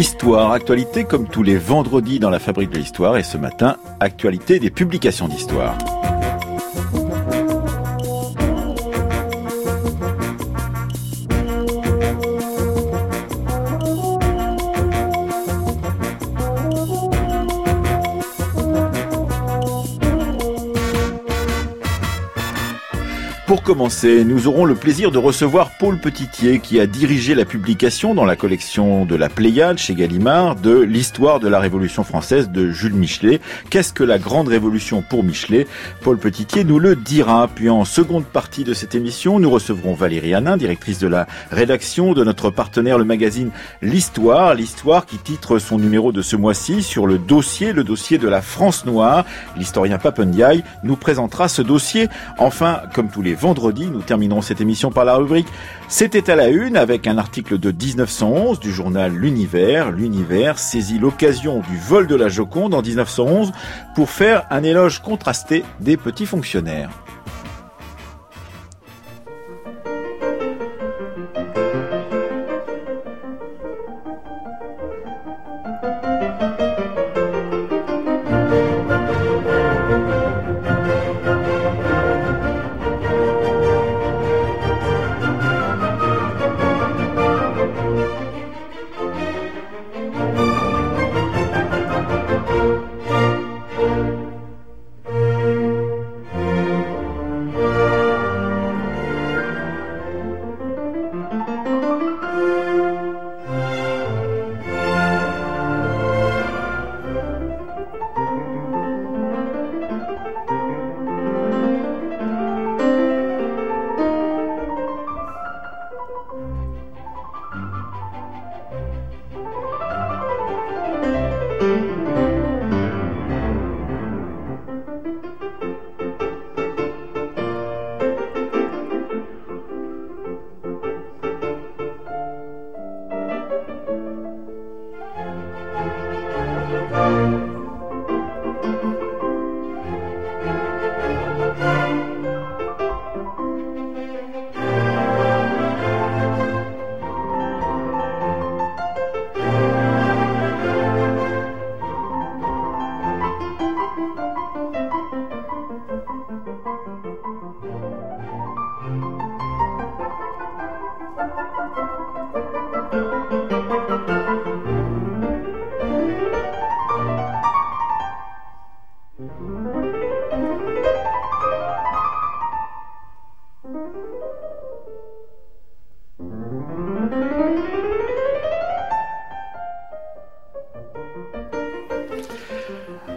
Histoire, actualité comme tous les vendredis dans la fabrique de l'histoire et ce matin, actualité des publications d'histoire. Pour commencer, nous aurons le plaisir de recevoir Paul Petitier qui a dirigé la publication dans la collection de la Pléiade chez Gallimard de l'histoire de la Révolution française de Jules Michelet. Qu'est-ce que la grande révolution pour Michelet? Paul Petitier nous le dira. Puis en seconde partie de cette émission, nous recevrons Valérie Hanin, directrice de la rédaction de notre partenaire le magazine L'Histoire. L'Histoire qui titre son numéro de ce mois-ci sur le dossier, le dossier de la France noire. L'historien Papendiaï nous présentera ce dossier. Enfin, comme tous les vendredi. Nous terminerons cette émission par la rubrique C'était à la une avec un article de 1911 du journal L'Univers. L'Univers saisit l'occasion du vol de la Joconde en 1911 pour faire un éloge contrasté des petits fonctionnaires.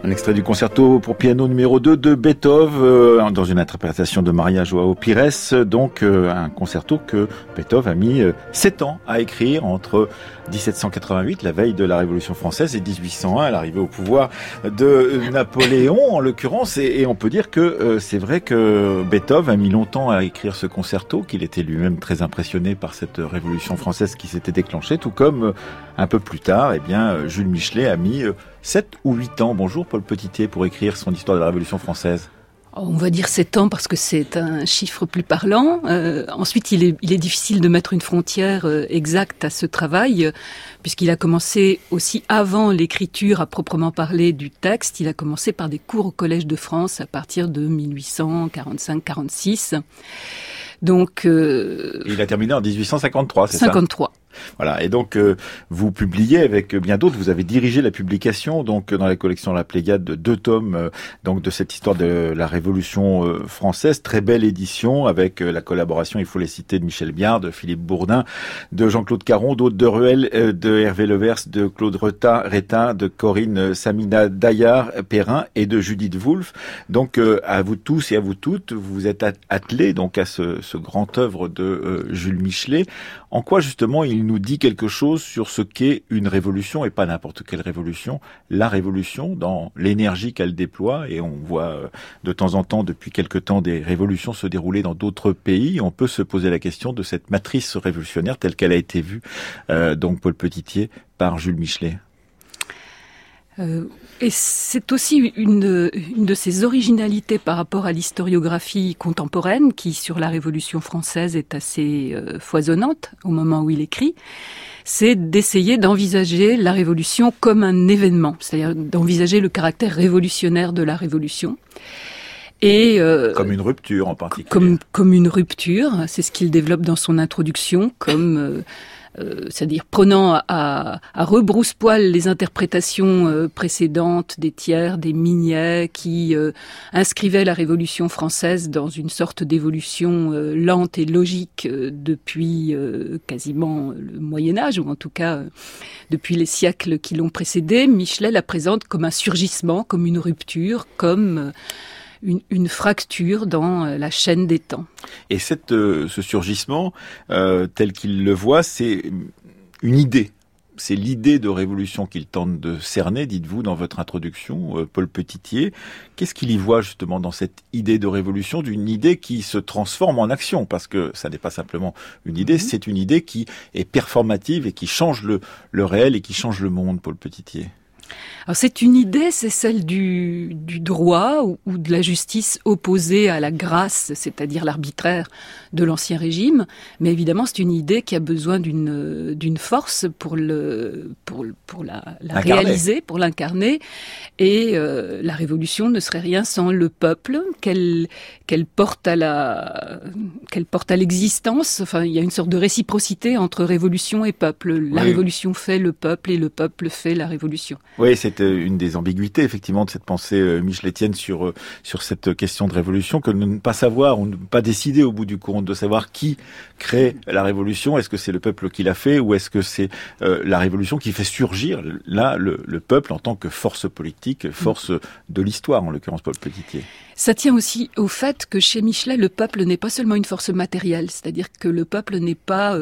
Du concerto pour piano numéro 2 de Beethoven, euh, dans une interprétation de Maria Joao Pires, donc euh, un concerto que Beethoven a mis 7 euh, ans à écrire entre 1788, la veille de la Révolution française, et 1801, l'arrivée au pouvoir de Napoléon, en l'occurrence, et, on peut dire que c'est vrai que Beethoven a mis longtemps à écrire ce concerto, qu'il était lui-même très impressionné par cette Révolution française qui s'était déclenchée, tout comme un peu plus tard, eh bien, Jules Michelet a mis 7 ou 8 ans. Bonjour Paul Petitier pour écrire son histoire de la Révolution française. Oh, on va dire 7 ans parce que c'est un chiffre plus parlant. Euh, ensuite, il est, il est, difficile de mettre une frontière euh, exacte à ce travail, puisqu'il a commencé aussi avant l'écriture à proprement parler du texte. Il a commencé par des cours au Collège de France à partir de 1845-46. Donc, euh, il a terminé en 1853, c'est ça 53. Voilà. Et donc, euh, vous publiez avec bien d'autres. Vous avez dirigé la publication donc dans la collection La Pléiade de deux tomes euh, donc de cette histoire de la Révolution euh, française. Très belle édition avec la collaboration, il faut les citer, de Michel Biard, de Philippe Bourdin, de Jean-Claude Caron, d'autres de Ruel, de Hervé Levers, de Claude Rétin, de Corinne Samina Daillard Perrin et de Judith Wolff. Donc, à vous tous et à vous toutes, vous vous êtes attelés donc à ce, ce grand œuvre de Jules Michelet. En quoi justement il nous dit quelque chose sur ce qu'est une révolution et pas n'importe quelle révolution, la révolution dans l'énergie qu'elle déploie et on voit euh, de temps en temps depuis quelque temps des révolutions se dérouler dans d'autres pays. On peut se poser la question de cette matrice révolutionnaire telle qu'elle a été vue, euh, donc Paul Petitier par Jules Michelet. Euh, et c'est aussi une, une, de ses originalités par rapport à l'historiographie contemporaine, qui sur la Révolution française est assez euh, foisonnante au moment où il écrit, c'est d'essayer d'envisager la Révolution comme un événement, c'est-à-dire d'envisager le caractère révolutionnaire de la Révolution. Et euh, comme une rupture en particulier. Comme, comme une rupture, c'est ce qu'il développe dans son introduction, comme euh, euh, c'est-à-dire prenant à, à rebrousse-poil les interprétations euh, précédentes des tiers, des miniers, qui euh, inscrivaient la Révolution française dans une sorte d'évolution lente et logique depuis quasiment le Moyen Âge, ou en tout cas depuis les siècles qui l'ont précédé. Michelet la présente comme un surgissement, comme une rupture, comme une, fracture dans euh, la chaîne des temps. Et cette, euh, ce surgissement, euh, tel qu'il le voit, c'est une idée. C'est l'idée de révolution qu'il tente de cerner, dites-vous, dans votre introduction, Paul Petitier. Qu'est-ce qu'il y voit justement dans cette idée de révolution, d'une idée qui se transforme en action? Parce que ça n'est pas simplement une idée, mhm. c'est une idée qui est performative et qui change le, le réel et qui change le monde, Paul Petitier. Alors c'est une idée, c'est celle du, du droit ou, ou, de la justice opposée à la grâce, c'est-à-dire l'arbitraire de l'ancien régime. Mais évidemment, c'est une idée qui a besoin d'une d'une force pour le pour pour la, la réaliser, pour l'incarner. Et euh, la révolution ne serait rien sans le peuple qu'elle qu'elle porte à la qu'elle porte à l'existence. Enfin, il y a une sorte de réciprocité entre révolution et peuple. La révolution fait le peuple et le peuple fait la révolution. Oui, c'est euh, une des ambiguïtés effectivement de cette pensée euh, micheletienne sur euh, sur cette question de révolution que de ne pas savoir ou ne pas décider au bout du compte de savoir qui crée la révolution. Est-ce que c'est le peuple qui l'a fait ou est-ce que c'est la révolution qui fait surgir là le, le, peuple en tant que force politique, force de l'histoire en l'occurrence Paul Petitier. Ça tient aussi au fait que chez Michelet, le peuple n'est pas seulement une force matérielle, c'est-à-dire que le peuple n'est pas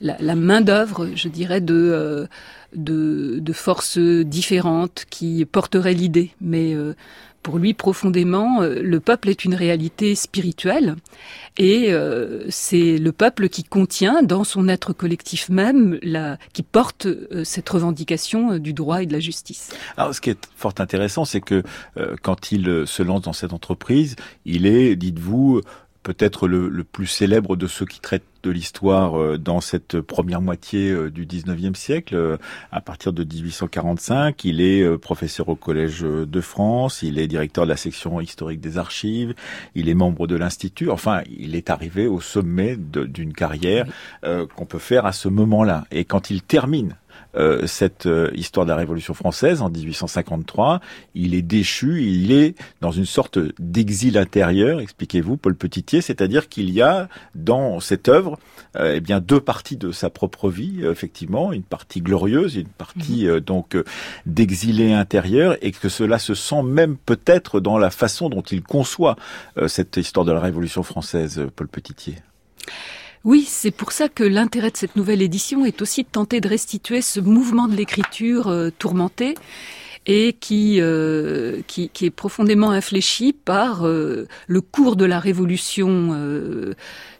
la, la main d'œuvre, je dirais, de de, forces différentes qui porteraient l'idée. Mais euh, pour lui, profondément, euh, le peuple est une réalité spirituelle et euh, c'est le peuple qui contient dans son être collectif même, la, qui porte cette revendication du droit et de la justice. Alors, ce qui est fort intéressant, c'est que quand il se lance dans cette entreprise, il est, dites-vous, peut-être le, le, plus célèbre de ceux qui traitent de l'histoire euh, dans cette première moitié euh, du 19e siècle. Euh, à partir de 1845, il est professeur au Collège de France, il est directeur de la section historique des archives, il est membre de l'Institut. Enfin, il est arrivé au sommet d'une carrière qu'on peut faire à ce moment-là. Et quand il termine euh, cette euh, histoire de la Révolution française en 1853. Il est déchu, il est dans une sorte d'exil intérieur, expliquez-vous, Paul Petitier, c'est-à-dire qu'il y a dans cette œuvre euh, eh bien deux parties de sa propre vie, effectivement, une partie glorieuse, une partie mhm. donc d'exilé intérieur, et que cela se sent même peut-être dans la façon dont il conçoit cette histoire de la Révolution française, Paul Petitier. Oui, c'est pour ça que l'intérêt de cette nouvelle édition est aussi de tenter de restituer ce mouvement de l'écriture euh, tourmenté et qui, euh, qui, qui, est profondément infléchi par euh, le cours de la Révolution euh,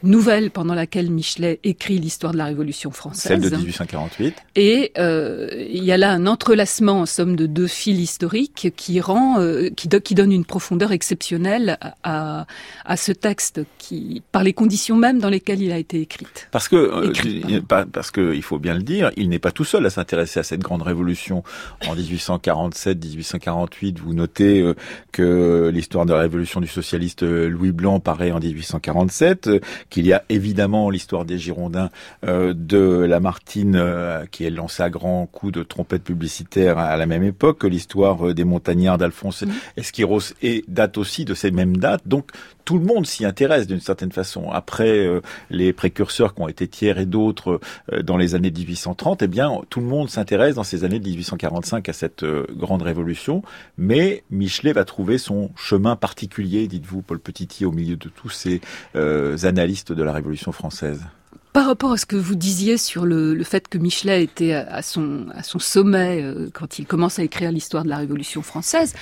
nouvelle pendant laquelle Michelet écrit l'histoire de la Révolution française. Celle de 1848. Et euh, il y a là un entrelacement en somme de deux fils historiques qui rend, euh, qui, qui, donne une profondeur exceptionnelle à, à, ce texte, qui, par les conditions même dans lesquelles il a été écrit. Parce que, écrit, parce que il faut bien le dire, il n'est pas tout seul à s'intéresser à cette grande révolution en 1847 1848, vous notez euh, que l'histoire de la révolution du socialiste euh, Louis Blanc paraît en 1847, euh, qu'il y a évidemment l'histoire des Girondins de Lamartine qui est lancée à grands coups de trompette publicitaire à la même époque, que l'histoire des montagnards d'Alphonse mmh. Esquiros et date aussi de ces mêmes dates. Donc tout le monde s'y intéresse d'une certaine façon. Après les précurseurs qui ont été Thiers et d'autres dans les années 1830, eh bien tout le monde s'intéresse dans ces années de 1845 à cette grande révolution, mais Michelet va trouver son chemin particulier, dites-vous, Paul Petitier, au milieu de tous ces euh, analystes de la Révolution française. Par rapport à ce que vous disiez sur le, fait que Michelet était à son, à son sommet euh, quand il commence à écrire l'histoire de la Révolution française,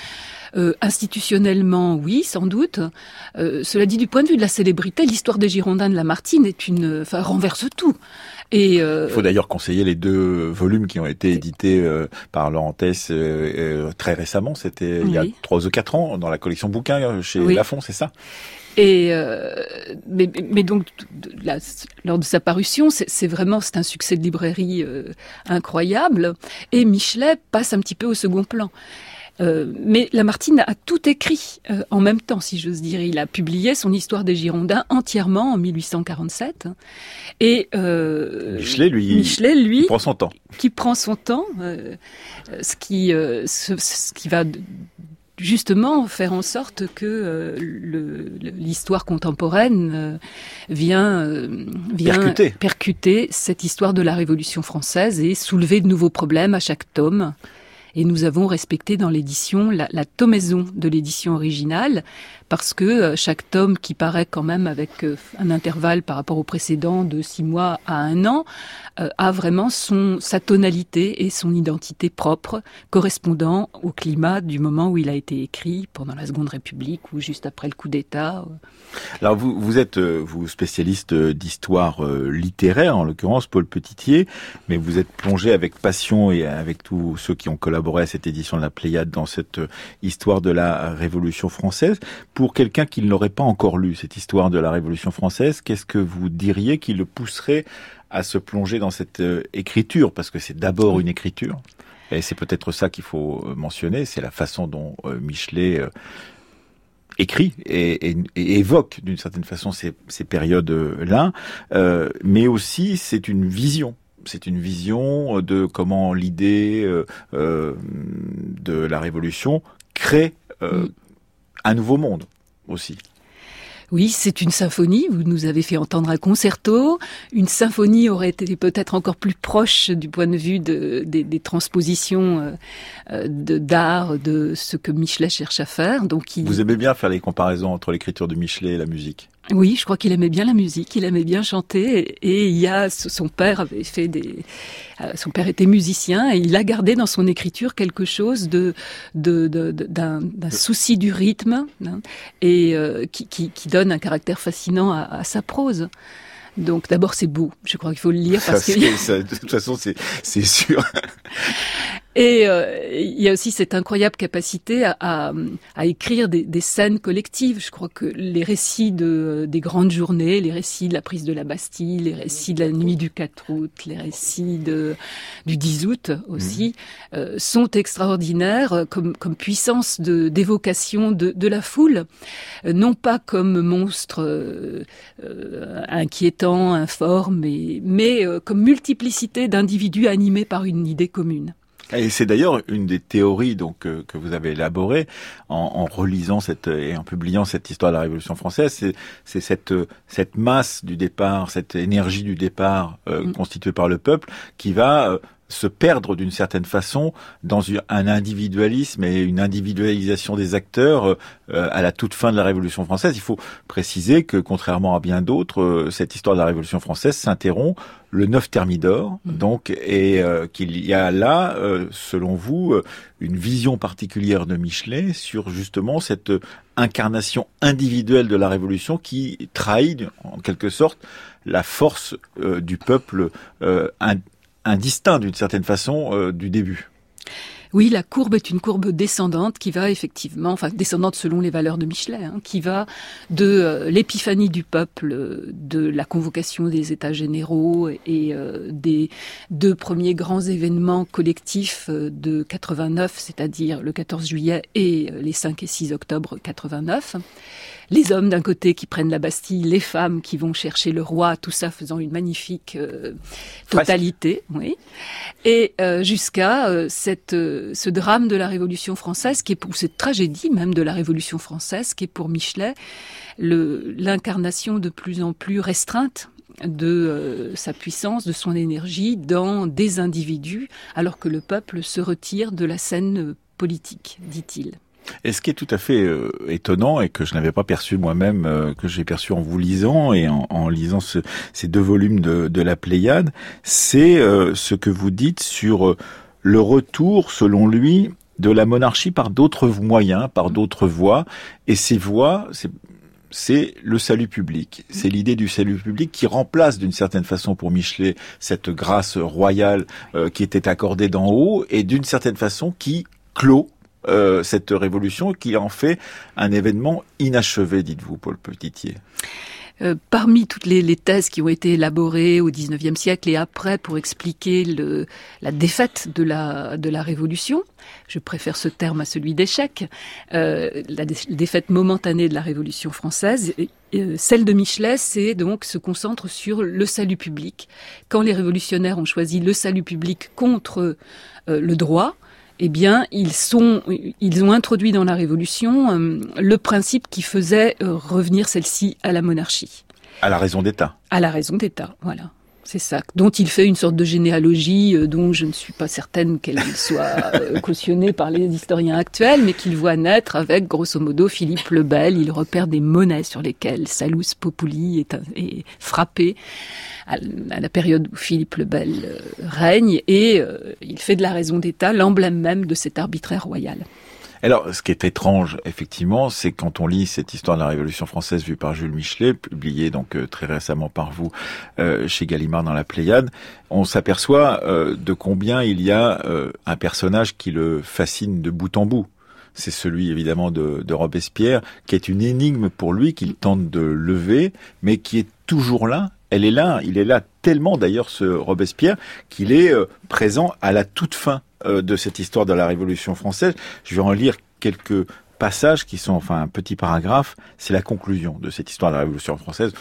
euh, institutionnellement, oui, sans doute. cela dit, du point de vue de la célébrité, l'histoire des Girondins de Lamartine est une, enfin, renverse tout Et Il faut d'ailleurs conseiller les deux volumes qui ont été édités par Laurent très récemment. C'était il y a trois ou quatre ans dans la collection bouquins chez Lafon, c'est ça? Et mais, mais, donc lors de sa parution, c'est vraiment c'est un succès de librairie incroyable. Et Michelet passe un petit peu au second plan. Euh, mais Lamartine a tout écrit euh, en même temps, si j'ose dire. Il a publié son Histoire des Girondins entièrement en 1847. Et euh, Michelet, lui, Michelet, lui, qui prend son temps. Qui prend son temps, ce qui, ce, ce, qui va justement faire en sorte que l'histoire contemporaine vient, vient percuter. percuter cette histoire de la Révolution française et soulever de nouveaux problèmes à chaque tome et nous avons respecté dans l'édition la, la tomaison de l'édition originale parce que euh, chaque tome qui paraît quand même avec euh, un intervalle par rapport au précédent de six mois à un an euh, a vraiment son sa tonalité et son identité propre correspondant au climat du moment où il a été écrit pendant la Seconde République ou juste après le coup d'État. Alors vous vous êtes vous spécialiste d'histoire littéraire en l'occurrence Paul Petitier, mais vous êtes plongé avec passion et avec tous ceux qui ont collaboré à cette édition de la Pléiade dans cette histoire de la Révolution française pour quelqu'un qui ne l'aurait pas encore lu, cette histoire de la Révolution française, qu'est-ce que vous diriez qui le pousserait à se plonger dans cette euh, écriture? Parce que c'est d'abord une écriture. Et c'est peut-être ça qu'il faut euh, mentionner, c'est la façon dont euh, Michelet écrit et, évoque d'une certaine façon ces, périodes-là, mais aussi c'est une vision. C'est une vision de comment l'idée de la révolution crée mm un nouveau monde aussi. Oui, c'est une symphonie. Vous nous avez fait entendre un concerto. Une symphonie aurait été peut-être encore plus proche du point de vue de, des, transpositions euh, euh, de d'art de ce que Michelet cherche à faire. Donc, vous aimez bien faire les comparaisons entre l'écriture de Michelet et la musique? Oui, je crois qu'il aimait bien la musique, il aimait bien chanter, et, il y a son père avait fait des, euh, son père était musicien et il a gardé dans son écriture quelque chose de d'un souci du rythme hein, et euh, qui, qui, donne un caractère fascinant à, à sa prose. Donc d'abord c'est beau, je crois qu'il faut le lire parce que de toute façon c'est sûr. Et euh, il y a aussi cette incroyable capacité à, à, à écrire des, des, scènes collectives. Je crois que les récits de, des grandes journées, les récits de la prise de la Bastille, les récits de la nuit du 4 août, les récits de, du 10 août aussi, mmh. euh, sont extraordinaires comme, comme puissance d'évocation de, de, la foule, euh, non pas comme monstre euh, euh, inquiétant, informe, mais, mais comme multiplicité d'individus animés par une idée commune. Et c'est d'ailleurs une des théories donc euh, que vous avez élaborées en, en, relisant cette et en publiant cette histoire de la Révolution française, c'est cette cette masse du départ, cette énergie du départ euh, mm. constituée par le peuple qui va euh, se perdre d'une certaine façon dans un individualisme et une individualisation des acteurs euh, à la toute fin de la Révolution française. Il faut préciser que, contrairement à bien d'autres, euh, cette histoire de la Révolution française s'interrompt le 9 Thermidor, mmh. donc, et euh, qu'il y a là, selon vous, une vision particulière de Michelet sur justement cette incarnation individuelle de la Révolution qui trahit, en quelque sorte, la force du peuple indistinct d'une certaine façon euh, du début. Oui, la courbe est une courbe descendante qui va effectivement, enfin descendante selon les valeurs de Michelet, hein, qui va de euh, l'épiphanie du peuple, de la convocation des États généraux et euh, des deux premiers grands événements collectifs de 89, c'est-à-dire le 14 juillet et les 5 et 6 octobre 89 les hommes d'un côté qui prennent la Bastille, les femmes qui vont chercher le roi, tout ça faisant une magnifique euh, totalité, oui. Et euh, jusqu'à euh, cette ce drame de la Révolution française qui est pour cette tragédie même de la Révolution française qui est pour Michelet l'incarnation de plus en plus restreinte de sa puissance, de son énergie dans des individus, alors que le peuple se retire de la scène politique, dit-il. Et ce qui est tout à fait euh, étonnant et que je n'avais pas perçu moi-même, euh, que j'ai perçu en vous lisant et en, lisant ces deux volumes de, la Pléiade, c'est euh, ce que vous dites sur le retour, selon lui, de la monarchie par d'autres moyens, par d'autres voies. Et ces voies, c'est le salut public. C'est l'idée du salut public qui remplace d'une certaine façon pour Michelet cette grâce royale euh, qui était accordée d'en haut et d'une certaine façon qui clôt euh, cette révolution qui en fait un événement inachevé, dites-vous, Paul Petitier. Euh, parmi toutes les, thèses qui ont été élaborées au XIXe siècle et après pour expliquer la défaite de la, Révolution, je préfère ce terme à celui d'échec, euh, la défaite momentanée de la Révolution française, celle de Michelet, c'est donc se concentre sur le salut public. Quand les révolutionnaires ont choisi le salut public contre le droit, eh bien, ils sont, ils ont introduit dans la Révolution euh, le principe qui faisait euh, revenir celle-ci à la monarchie. À la raison d'État. À la raison d'État, voilà. C'est ça, dont il fait une sorte de généalogie euh, dont je ne suis pas certaine qu'elle soit cautionnée par les historiens actuels, mais qu'il voit naître avec, grosso modo, Philippe le Bel. Il repère des monnaies sur lesquelles Salus Populi est, frappé à, la période où Philippe le Bel euh, règne, et euh, il fait de la raison d'État l'emblème même de cet arbitraire royal. Alors, ce qui est étrange, effectivement, c'est quand on lit cette histoire de la Révolution française vue par Jules Michelet, publiée donc euh, très récemment par vous chez Gallimard dans la Pléiade, on s'aperçoit de combien il y a un personnage qui le fascine de bout en bout. C'est celui évidemment de, de Robespierre, qui est une énigme pour lui qu'il tente de lever, mais qui est toujours là elle est là. Il est là tellement d'ailleurs ce Robespierre qu'il est euh, présent à la toute fin euh, de cette histoire de la Révolution française. Je vais en lire quelques passages qui sont enfin un petit paragraphe. C'est la conclusion de cette histoire de la Révolution française.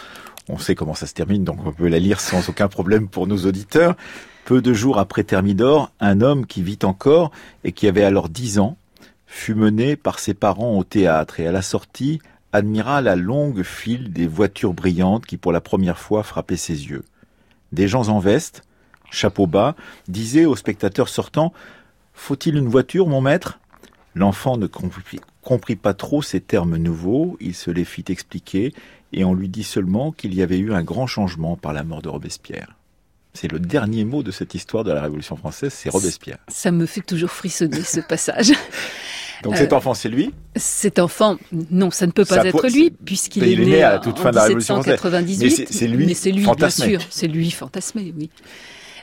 On sait comment ça se termine, donc on peut la lire sans aucun problème pour nos auditeurs. Peu de jours après Thermidor, un homme qui vit encore et qui avait alors dix ans fut mené par ses parents au théâtre et à la sortie admira la longue file des voitures brillantes qui pour la première fois frappaient ses yeux. Des gens en veste, chapeau bas, disaient au spectateur sortant Faut-il une voiture, mon maître? L'enfant ne comprit, comprit pas trop ces termes nouveaux, il se les fit expliquer, et on lui dit seulement qu'il y avait eu un grand changement par la mort de Robespierre. C'est le dernier mot de cette histoire de la Révolution française, c'est Robespierre. Ça me fait toujours frissonner ce passage. Donc cet euh, enfant, c'est lui Cet enfant, non, ça ne peut pas être lui, puisqu'il est, né, à toute fin de la Révolution française. Mais c'est lui, mais lui, bien sûr, c'est lui fantasmé, oui.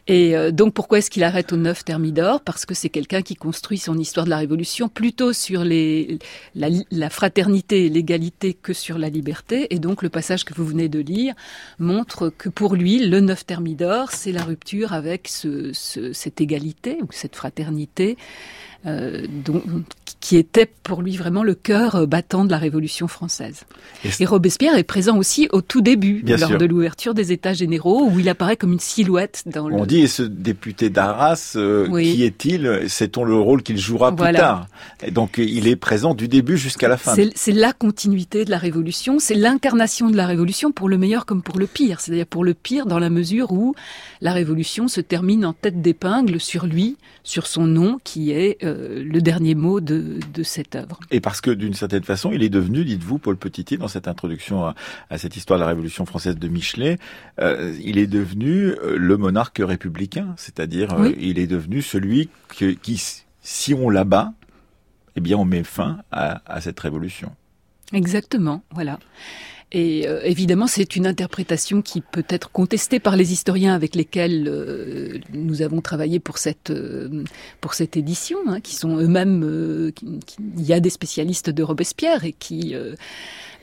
Et euh, donc pourquoi est-ce qu'il arrête au 9 Thermidor? Parce que c'est quelqu'un qui construit son histoire de la Révolution plutôt sur les, la, la fraternité et l'égalité que sur la liberté. Et donc le passage que vous venez de lire montre que pour lui, le 9 Thermidor, c'est la rupture avec ce, ce, cette égalité ou cette fraternité euh, dont, qui était pour lui vraiment le cœur battant de la Révolution française. Et, Robespierre est présent aussi au tout début, lors de l'ouverture des États généraux, où il apparaît comme une silhouette dans On dit, et ce député d'Arras, euh, qui est-il? Sait-on le rôle qu'il jouera plus tard? Et Donc il est présent du début jusqu'à la fin. C'est la continuité de la Révolution, c'est l'incarnation de la Révolution pour le meilleur comme pour le pire. C'est-à-dire pour le pire dans la mesure où la Révolution se termine en tête d'épingle sur lui, sur son nom, qui est... Euh, euh, le dernier mot de, cette œuvre. Et parce que d'une certaine façon, il est devenu, dites-vous, Paul Petitier, dans cette introduction à, cette histoire de la Révolution française de Michelet, euh, il est devenu euh, le monarque républicain, c'est-à-dire il est devenu celui qui, si on l'abat, eh bien on met fin à, à cette révolution. Exactement, voilà. Et euh, évidemment, c'est une interprétation qui peut être contestée par les historiens avec lesquels euh, nous avons travaillé pour cette euh, pour cette édition, hein, qui sont eux-mêmes. il y a des spécialistes de Robespierre et qui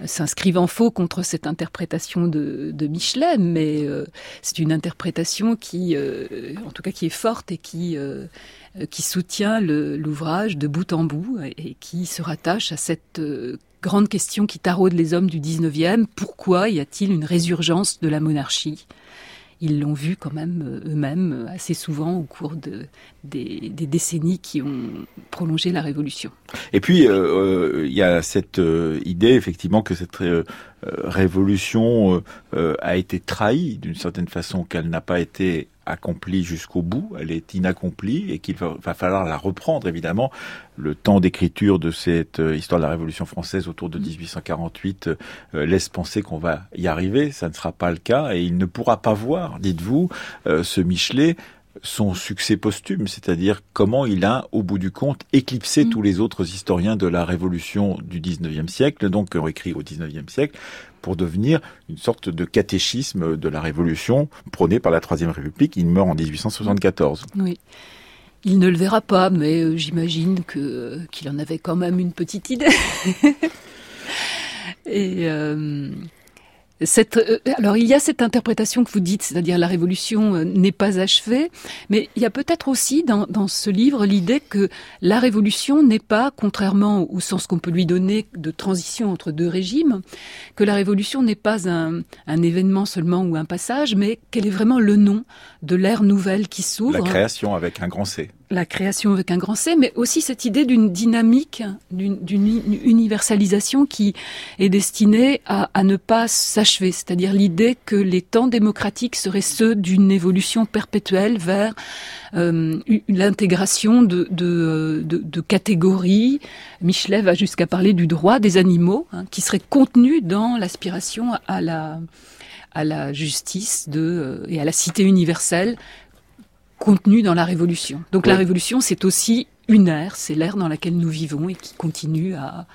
s'inscrivent en faux contre cette interprétation de, de Michelet, mais c'est une interprétation qui, en tout cas, qui est forte et qui qui soutient l'ouvrage de bout en bout et qui se rattache à cette grande question qui taraude les hommes du 19e. Pourquoi y a-t-il une résurgence de la monarchie? Ils l'ont vu quand même euh, eux-mêmes euh, assez souvent au cours de, des, décennies qui ont prolongé la Révolution. Et puis, euh, il y a cette idée, effectivement, que cette révolution a été trahie d'une certaine façon, qu'elle n'a pas été accomplie jusqu'au bout, elle est inaccomplie et qu'il va, falloir la reprendre évidemment. Le temps d'écriture de cette euh, histoire de la Révolution française autour de 1848 euh, laisse penser qu'on va y arriver, ça ne sera pas le cas et il ne pourra pas voir, dites-vous, euh, ce Michelet son succès posthume, c'est-à-dire comment il a, au bout du compte, éclipsé mm. tous les autres historiens de la Révolution du 19e siècle, donc ont écrit au 19e siècle, pour devenir une sorte de catéchisme de la Révolution prônée par la Troisième République. Il meurt en 1874. Oui. Il ne le verra pas, mais euh, j'imagine que qu'il en avait quand même une petite idée. Et euh, cette, euh, alors il y a cette interprétation que vous dites, c'est-à-dire la révolution euh, n'est pas achevée, mais il y a peut-être aussi dans, dans, ce livre l'idée que la révolution n'est pas, contrairement au sens qu'on peut lui donner de transition entre deux régimes, que la révolution n'est pas un, un, événement seulement ou un passage, mais qu'elle est vraiment le nom de l'ère nouvelle qui s'ouvre. La création avec un grand C la création avec un grand C, mais aussi cette idée d'une dynamique, d'une universalisation qui est destinée à, à ne pas s'achever, c'est-à-dire l'idée que les temps démocratiques seraient ceux d'une évolution perpétuelle vers euh, l'intégration de, catégories. Michelet va jusqu'à parler du droit des animaux, hein, qui serait contenu dans l'aspiration à la à justice de, euh, et à la cité universelle contenu dans la Révolution. Donc la Révolution, c'est aussi une ère, c'est l'ère dans laquelle nous vivons et qui continue à,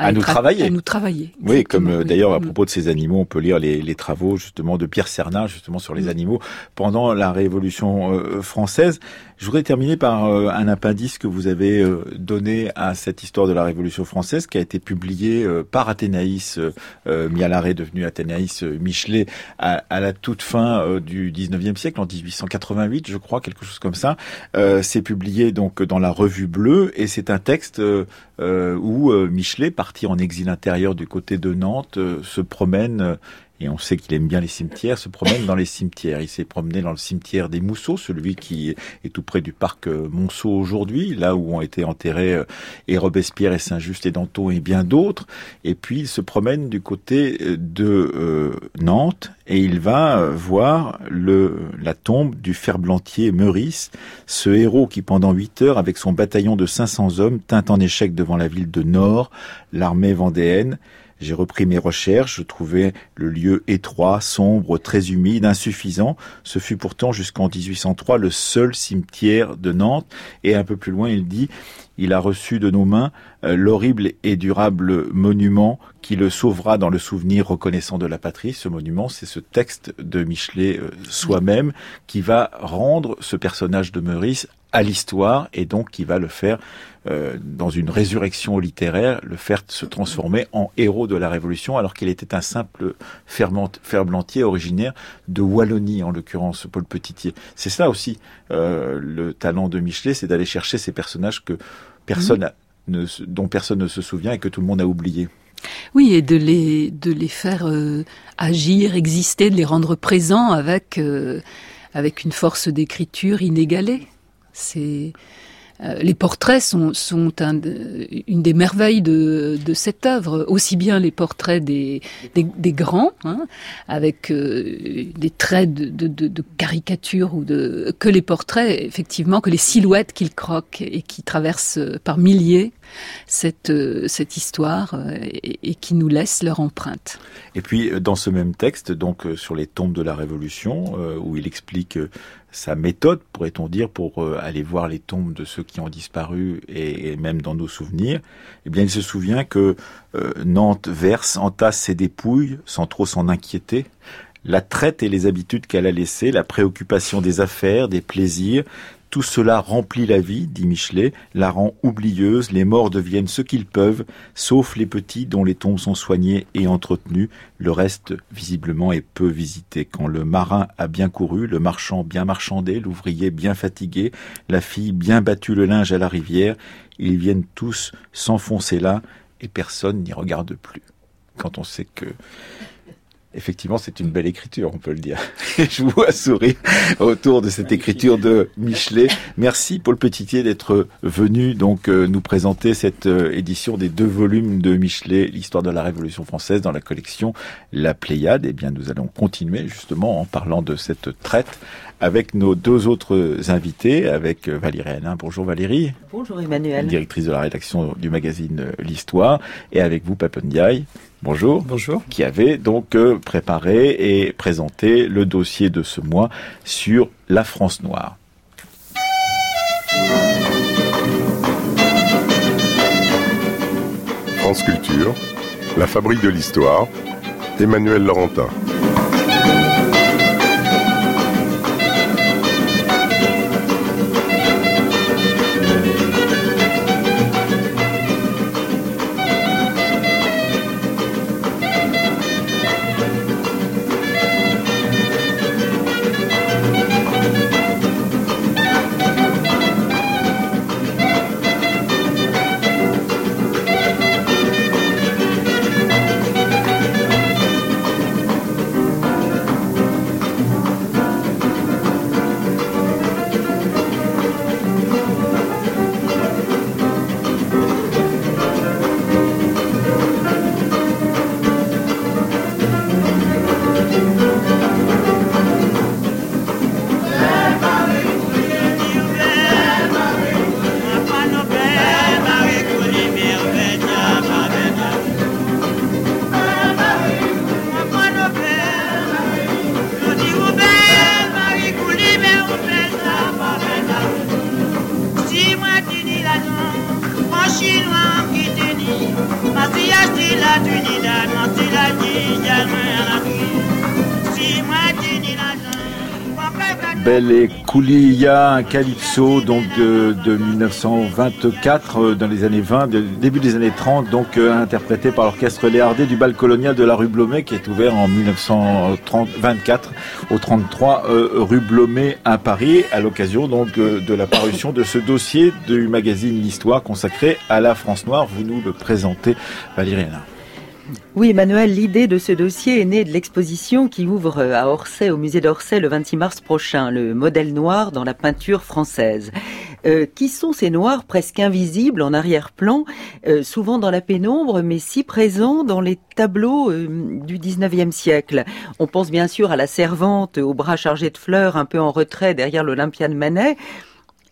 à, nous travailler. À nous travailler. Oui, comme euh, d'ailleurs à propos de ces animaux, on peut lire les, les travaux justement de Pierre Cernat justement sur les mm. animaux pendant la Révolution euh, française. Je voudrais terminer par euh, un appendice que vous avez donné à cette histoire de la Révolution française qui a été publié par Athénaïs mis à l'arrêt devenu Athénaïs Michelet à, à, la toute fin du 19e siècle, en 1888, je crois, quelque chose comme ça. c'est publié donc dans la Revue Bleue et c'est un texte où Michelet parti en exil intérieur du côté de Nantes, euh, se promène euh, et on sait qu'il aime bien les cimetières, se promène dans les cimetières. Il s'est promené dans le cimetière des Mousseaux, celui qui est tout près du parc euh, Monceau aujourd'hui, là où ont été enterrés euh, et Robespierre et Saint-Just et Danton et bien d'autres. Et puis il se promène du côté euh, de Nantes et il va voir le, la tombe du ferblantier Meurice, ce héros qui pendant huit heures, avec son bataillon de 500 hommes, tint en échec devant la ville de Nord, l'armée vendéenne, j'ai repris mes recherches, je trouvais le lieu étroit, sombre, très humide, insuffisant. Ce fut pourtant jusqu'en 1803 le seul cimetière de Nantes. Et un peu plus loin, il dit, il a reçu de nos mains euh, l'horrible et durable monument qui le sauvera dans le souvenir reconnaissant de la patrie. Ce monument, c'est ce texte de Michelet euh, soi-même qui va rendre ce personnage de Meurice à l'histoire et donc qui va le faire euh, dans une résurrection littéraire, le faire se transformer en héros de la Révolution alors qu'il était un simple ferblantier originaire de Wallonie en l'occurrence Paul Petitier. C'est ça aussi euh, le talent de Michelet, c'est d'aller chercher ces personnages que personne ne, dont personne ne se souvient et que tout le monde a oublié. Oui, et de les de les faire euh, agir, exister, de les rendre présents avec avec une force d'écriture inégalée. C'est euh, les portraits sont, sont une des merveilles de, de, cette œuvre, aussi bien les portraits des, des, grands, hein, avec euh, des traits de, de, de, caricature ou que les portraits, effectivement, que les silhouettes qu'ils croquent et qui traversent par milliers cette, cette histoire euh, et, qui nous laissent leur empreinte. Et puis dans ce même texte, donc sur les tombes de la Révolution, où il explique sa méthode, pourrait-on dire, pour euh, aller voir les tombes de ceux qui ont disparu et, même dans nos souvenirs, eh bien, il se souvient que euh, Nantes verse, entasse ses dépouilles sans trop s'en inquiéter. La traite et les habitudes qu'elle a laissées, la préoccupation des affaires, des plaisirs, tout cela remplit la vie, dit Michelet, la rend oublieuse, les morts deviennent ce qu'ils peuvent, sauf les petits dont les tombes sont soignées et entretenues, le reste visiblement est peu visité. Quand le marin a bien couru, le marchand bien marchandé, l'ouvrier bien fatigué, la fille bien battu le linge à la rivière, ils viennent tous s'enfoncer là et personne n'y regarde plus. Quand on sait que Effectivement, c'est une belle écriture, on peut le dire. Je vous vois sourire autour de cette écriture de Michelet. Merci Paul Petitier d'être venu donc euh, nous présenter cette euh, édition des deux volumes de Michelet, l'histoire de la Révolution française dans la collection La Pléiade. Eh bien, nous allons continuer justement en parlant de cette traite avec nos deux autres invités, avec euh, Valérie Hénin. Bonjour Valérie. Bonjour Emmanuel. Directrice de la rédaction du magazine euh, L'Histoire. Et avec vous, Papendiaï. Bonjour. Bonjour. Qui avait donc euh, préparé et présenté le dossier de ce mois sur la France noire. France Culture, la fabrique de l'histoire, Emmanuel Laurentin. Belle un calypso donc de, 1924 euh, dans les années 20, début des années 30, donc euh, interprété par l'orchestre Léardé du bal colonial de la rue Blomet qui est ouvert en 1924 au 33 euh, rue Blomet à Paris à l'occasion donc de la parution de ce dossier du magazine L'Histoire consacré à la France noire. Vous nous le présentez Valérie oui, Emmanuel, l'idée de ce dossier est née de l'exposition qui ouvre à Orsay, au musée d'Orsay, le 26 mars prochain, le modèle noir dans la peinture française. Euh, qui sont ces noirs presque invisibles en arrière-plan, euh, souvent dans la pénombre, mais si présents dans les tableaux euh, du 19e siècle? On pense bien sûr à la servante aux bras chargés de fleurs, un peu en retrait derrière l'Olympia de Manet.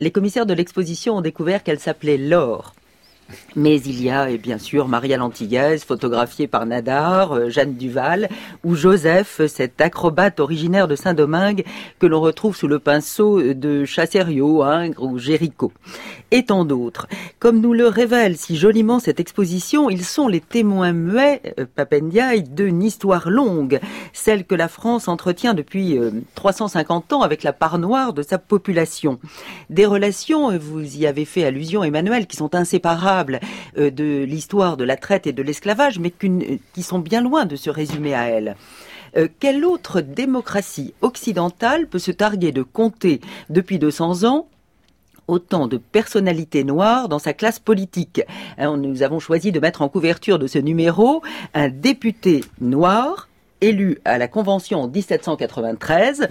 Les commissaires de l'exposition ont découvert qu'elle s'appelait Laure. Mais il y a, et bien sûr, Maria Lantillaise, photographiée par Nadar, euh, Jeanne Duval, ou Joseph, cet acrobate originaire de Saint-Domingue que l'on retrouve sous le pinceau de Chasserio, Ingres ou Géricault. Et tant d'autres. Comme nous le révèle si joliment cette exposition, ils sont les témoins muets, euh, Papendiaï, d'une histoire longue, celle que la France entretient depuis 350 euh, ans avec la part noire de sa population. Des relations, vous y avez fait allusion Emmanuel, qui sont inséparables euh, de l'histoire de la traite et de l'esclavage, mais qui sont bien loin de se résumer à elle. Euh, quelle autre démocratie occidentale peut se targuer de compter depuis 200 ans autant de personnalités noires dans sa classe politique? Hein, nous avons choisi de mettre en couverture de ce numéro un député noir élu à la Convention en 1793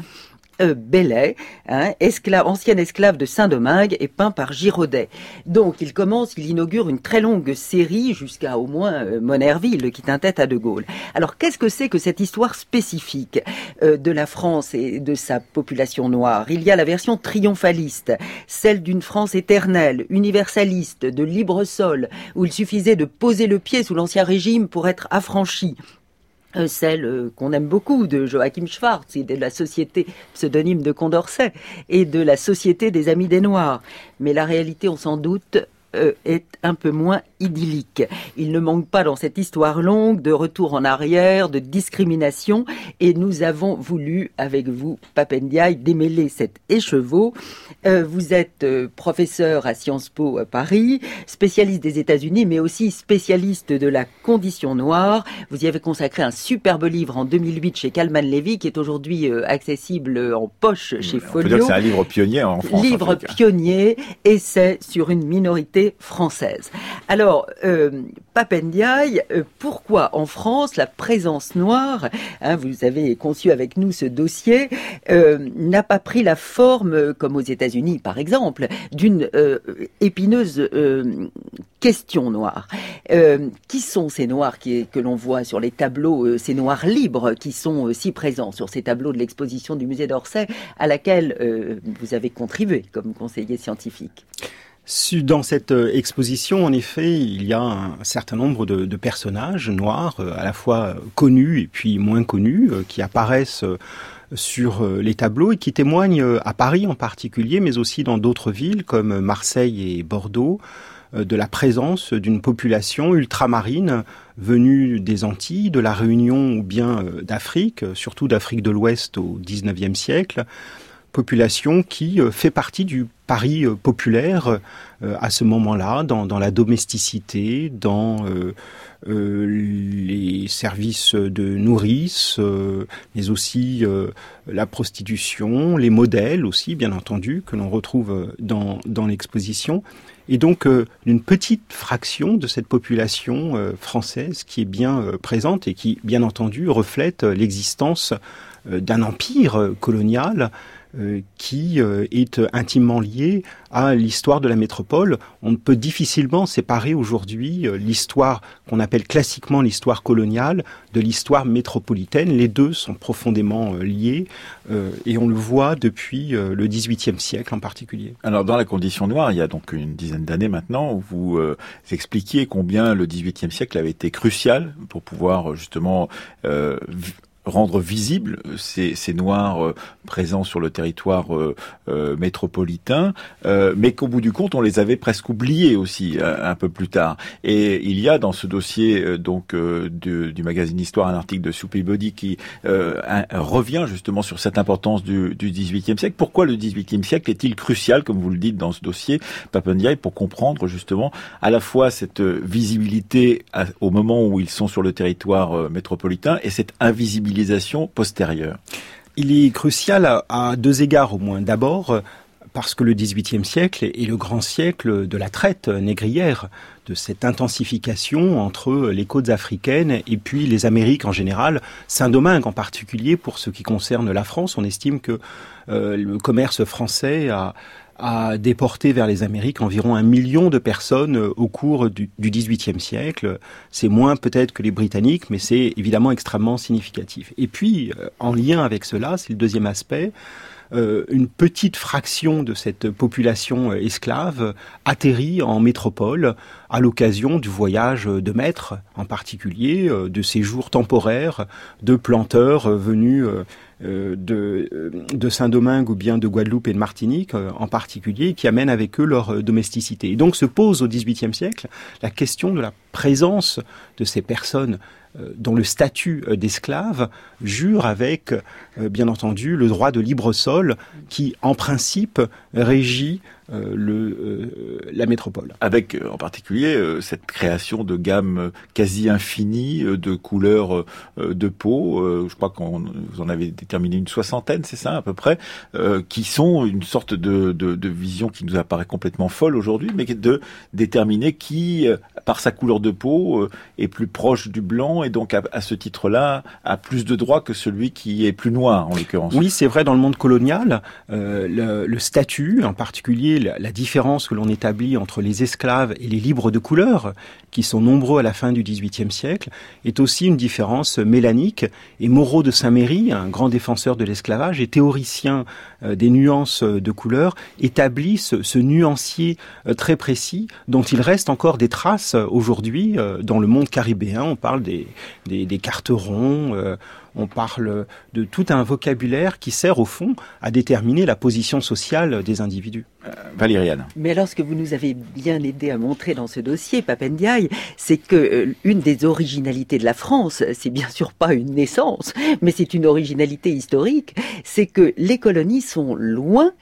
euh, Bellet, hein, esclave, esclave de Saint-Domingue et peint par Giraudet. Donc il commence, il inaugure une très longue série jusqu'à au moins euh, Monerville qui tête à De Gaulle. Alors qu'est-ce que c'est que cette histoire spécifique euh, de la France et de sa population noire? Il y a la version triomphaliste, celle d'une France éternelle, universaliste, de libre sol, où il suffisait de poser le pied sous l'ancien régime pour être affranchi. Euh, celle euh, qu'on aime beaucoup de Joachim Schwartz et de la société pseudonyme de Condorcet et de la société des Amis des Noirs. Mais la réalité, on s'en doute, euh, est un peu moins idyllique. Il ne manque pas dans cette histoire longue de retour en arrière, de discrimination, et nous avons voulu, avec vous, Papendiaï, démêler cet écheveau. Euh, vous êtes euh, professeur à Sciences Po à Paris, spécialiste des États-Unis, mais aussi spécialiste de la condition noire. Vous y avez consacré un superbe livre en 2008 chez Kalman Levy, qui est aujourd'hui accessible en poche chez Folio. On peut dire que c'est un livre pionnier en France. Livre pionnier, essai sur une minorité française. Alors, euh, Papendiaï, euh, pourquoi en France la présence noire, hein, vous avez conçu avec nous ce dossier, euh, n'a pas pris la forme, comme aux États-Unis par exemple, d'une épineuse question noire Qui sont ces noirs que l'on voit sur les tableaux, ces noirs libres qui sont si présents sur ces tableaux de l'exposition du musée d'Orsay à laquelle vous avez contribué comme conseiller scientifique? Dans cette euh, exposition, en effet, il y a un certain nombre de, personnages noirs, euh, à la fois connus et puis moins connus, euh, qui apparaissent sur les tableaux et qui témoignent à Paris en particulier, mais aussi dans d'autres villes comme Marseille et Bordeaux, de la présence d'une population ultramarine venue des Antilles, de la Réunion ou bien d'Afrique, surtout d'Afrique de l'Ouest au XIXe siècle, population qui fait partie du Paris populaire à ce moment-là, dans, la domesticité, dans euh, les services de nourrice, euh, mais aussi euh, la prostitution, les modèles aussi, bien entendu, que l'on retrouve dans, l'exposition. Et donc une petite fraction de cette population française qui est bien présente et qui, bien entendu, reflète l'existence d'un empire colonial euh, qui euh, est intimement lié à l'histoire de la métropole. On peut difficilement séparer aujourd'hui euh, l'histoire qu'on appelle classiquement l'histoire coloniale de l'histoire métropolitaine. Les deux sont profondément liés et on le voit depuis le XVIIIe siècle en particulier. Alors dans la condition noire, il y a donc une dizaine d'années maintenant, vous expliquiez combien le XVIIIe siècle avait été crucial pour pouvoir justement rendre visibles ces, ces Noirs euh, présents sur le territoire euh, euh, métropolitain, mais qu'au bout du compte, on les avait presque oubliés aussi un peu plus tard. Et il y a dans ce dossier donc du, du, magazine Histoire un article de Soupy Body qui revient justement sur cette importance du, du XVIIIe siècle. Pourquoi le XVIIIe siècle est-il crucial, comme vous le dites dans ce dossier, Papendiaï, pour comprendre justement à la fois cette visibilité au moment où ils sont sur le territoire métropolitain et cette invisibilité postérieure Il est crucial à, deux égards au moins. D'abord, parce que le XVIIIe siècle est le grand siècle de la traite négrière, de cette intensification entre les côtes africaines et puis les Amériques en général, Saint-Domingue en particulier pour ce qui concerne la France. On estime que euh, le commerce français a, a déporté vers les Amériques environ un million de personnes euh, au cours du, XVIIIe siècle. C'est moins peut-être que les Britanniques, mais c'est évidemment extrêmement significatif. Et puis, euh, en lien avec cela, c'est le deuxième aspect, une petite fraction de cette population esclave atterrit en métropole à l'occasion du voyage de maîtres, en particulier de séjours temporaires de planteurs venus euh, de, euh, Saint-Domingue ou bien de Guadeloupe et de Martinique euh, en particulier, qui amènent avec eux leur domesticité. Et donc se pose au XVIIIe siècle la question de la présence de ces personnes dont le statut d'esclave jure avec, bien entendu, le droit de libre sol qui, en principe, régit euh, le, euh, la métropole. Avec euh, en particulier cette création de gamme quasi infinie de couleurs de peau, je crois qu'on vous en avez déterminé une soixantaine, c'est ça à peu près, qui sont une sorte de, de, de, vision qui nous apparaît complètement folle aujourd'hui, mais de déterminer qui, par sa couleur de peau, est plus proche du blanc et donc à, ce titre-là a plus de droits que celui qui est plus noir en l'occurrence. Oui, c'est vrai dans le monde colonial, le, le statut en particulier la, différence que l'on établit entre les esclaves et les libres de couleur, qui sont nombreux à la fin du XVIIIe siècle, est aussi une différence mélanique. Et Moreau de Saint-Méry, un grand défenseur de l'esclavage et théoricien euh, des nuances de couleur, établit ce, nuancier euh, très précis dont il reste encore des traces aujourd'hui euh, dans le monde caribéen. On parle des, des, des carterons, on parle de tout un vocabulaire qui sert au fond à déterminer la position sociale des individus. Euh, Valériane. Mais alors ce que vous nous avez bien aidé à montrer dans ce dossier, Papendiaï, c'est que euh, une des originalités de la France, c'est bien sûr pas une naissance, mais c'est une originalité historique, c'est que les colonies sont loin